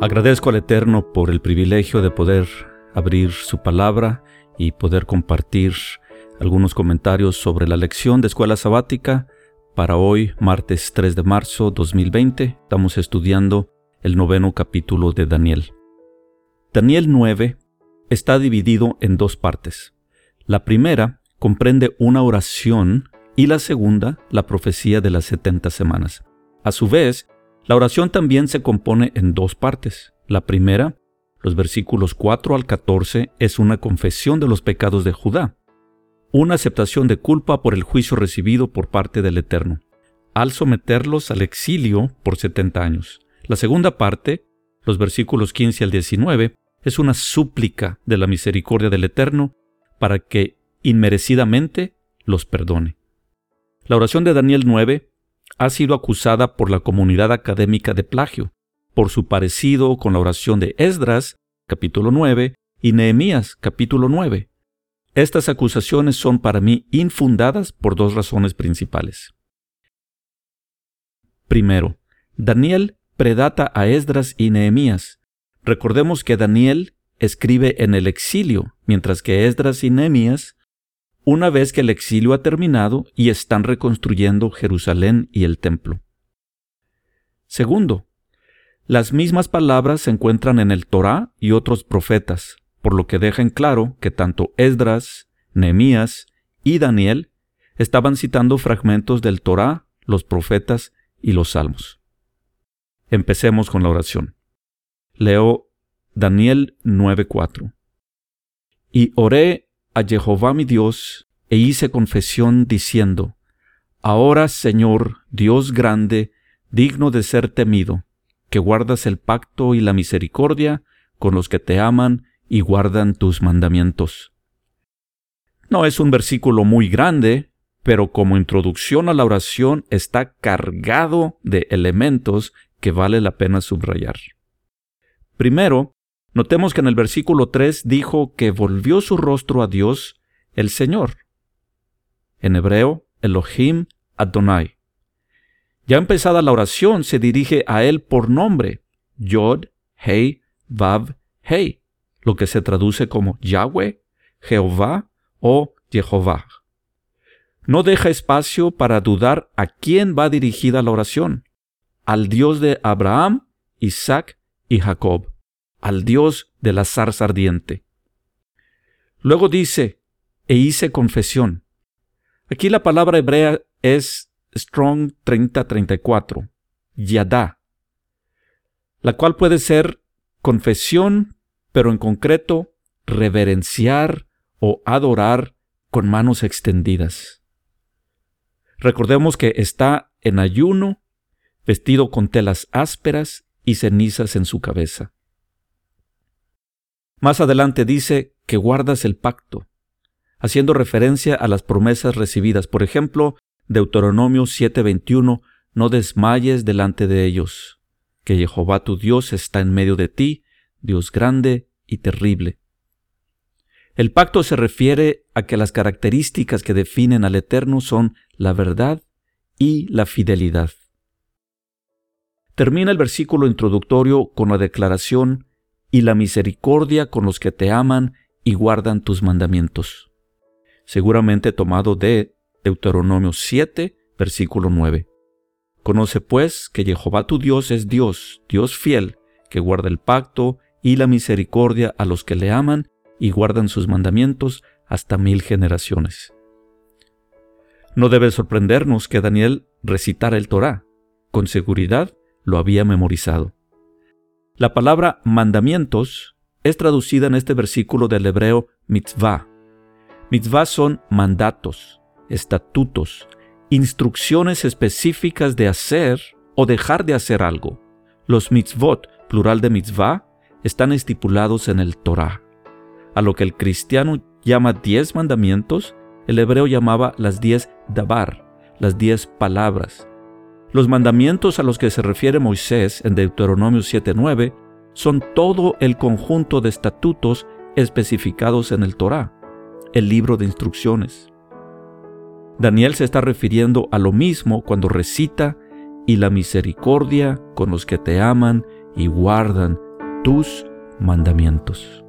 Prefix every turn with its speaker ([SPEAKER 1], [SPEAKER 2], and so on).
[SPEAKER 1] Agradezco al Eterno por el privilegio de poder abrir su palabra y poder compartir algunos comentarios sobre la lección de escuela sabática para hoy, martes 3 de marzo 2020. Estamos estudiando el noveno capítulo de Daniel. Daniel 9 está dividido en dos partes. La primera comprende una oración y la segunda la profecía de las 70 semanas. A su vez, la oración también se compone en dos partes. La primera, los versículos 4 al 14, es una confesión de los pecados de Judá, una aceptación de culpa por el juicio recibido por parte del Eterno, al someterlos al exilio por 70 años. La segunda parte, los versículos 15 al 19, es una súplica de la misericordia del Eterno para que inmerecidamente los perdone. La oración de Daniel 9 ha sido acusada por la comunidad académica de plagio, por su parecido con la oración de Esdras, capítulo 9, y Nehemías, capítulo 9. Estas acusaciones son para mí infundadas por dos razones principales. Primero, Daniel predata a Esdras y Nehemías. Recordemos que Daniel escribe en el exilio, mientras que Esdras y Nehemías una vez que el exilio ha terminado y están reconstruyendo Jerusalén y el templo. Segundo, las mismas palabras se encuentran en el Torá y otros profetas, por lo que dejan claro que tanto Esdras, Nehemías y Daniel estaban citando fragmentos del Torá, los profetas y los salmos. Empecemos con la oración. Leo Daniel 9:4. Y oré a Jehová mi Dios e hice confesión diciendo, Ahora, Señor, Dios grande, digno de ser temido, que guardas el pacto y la misericordia con los que te aman y guardan tus mandamientos. No es un versículo muy grande, pero como introducción a la oración está cargado de elementos que vale la pena subrayar. Primero, Notemos que en el versículo 3 dijo que volvió su rostro a Dios, el Señor. En hebreo, Elohim Adonai. Ya empezada la oración, se dirige a él por nombre, Yod, Hei, Vav, Hei, lo que se traduce como Yahweh, Jehová o Jehová. No deja espacio para dudar a quién va dirigida la oración, al Dios de Abraham, Isaac y Jacob al Dios de la zarza ardiente. Luego dice, e hice confesión. Aquí la palabra hebrea es Strong 3034, yadá, la cual puede ser confesión, pero en concreto reverenciar o adorar con manos extendidas. Recordemos que está en ayuno, vestido con telas ásperas y cenizas en su cabeza. Más adelante dice que guardas el pacto, haciendo referencia a las promesas recibidas. Por ejemplo, Deuteronomio 7:21, no desmayes delante de ellos, que Jehová tu Dios está en medio de ti, Dios grande y terrible. El pacto se refiere a que las características que definen al Eterno son la verdad y la fidelidad. Termina el versículo introductorio con la declaración y la misericordia con los que te aman y guardan tus mandamientos. Seguramente tomado de Deuteronomio 7, versículo 9. Conoce pues que Jehová tu Dios es Dios, Dios fiel, que guarda el pacto y la misericordia a los que le aman y guardan sus mandamientos hasta mil generaciones. No debe sorprendernos que Daniel recitara el Torá. Con seguridad lo había memorizado. La palabra mandamientos es traducida en este versículo del hebreo mitzvah. Mitzvah son mandatos, estatutos, instrucciones específicas de hacer o dejar de hacer algo. Los mitzvot, plural de mitzvah, están estipulados en el Torah. A lo que el cristiano llama diez mandamientos, el hebreo llamaba las diez dabar, las diez palabras, los mandamientos a los que se refiere Moisés en Deuteronomio 7.9 son todo el conjunto de estatutos especificados en el Torá, el libro de instrucciones. Daniel se está refiriendo a lo mismo cuando recita y la misericordia con los que te aman y guardan tus mandamientos.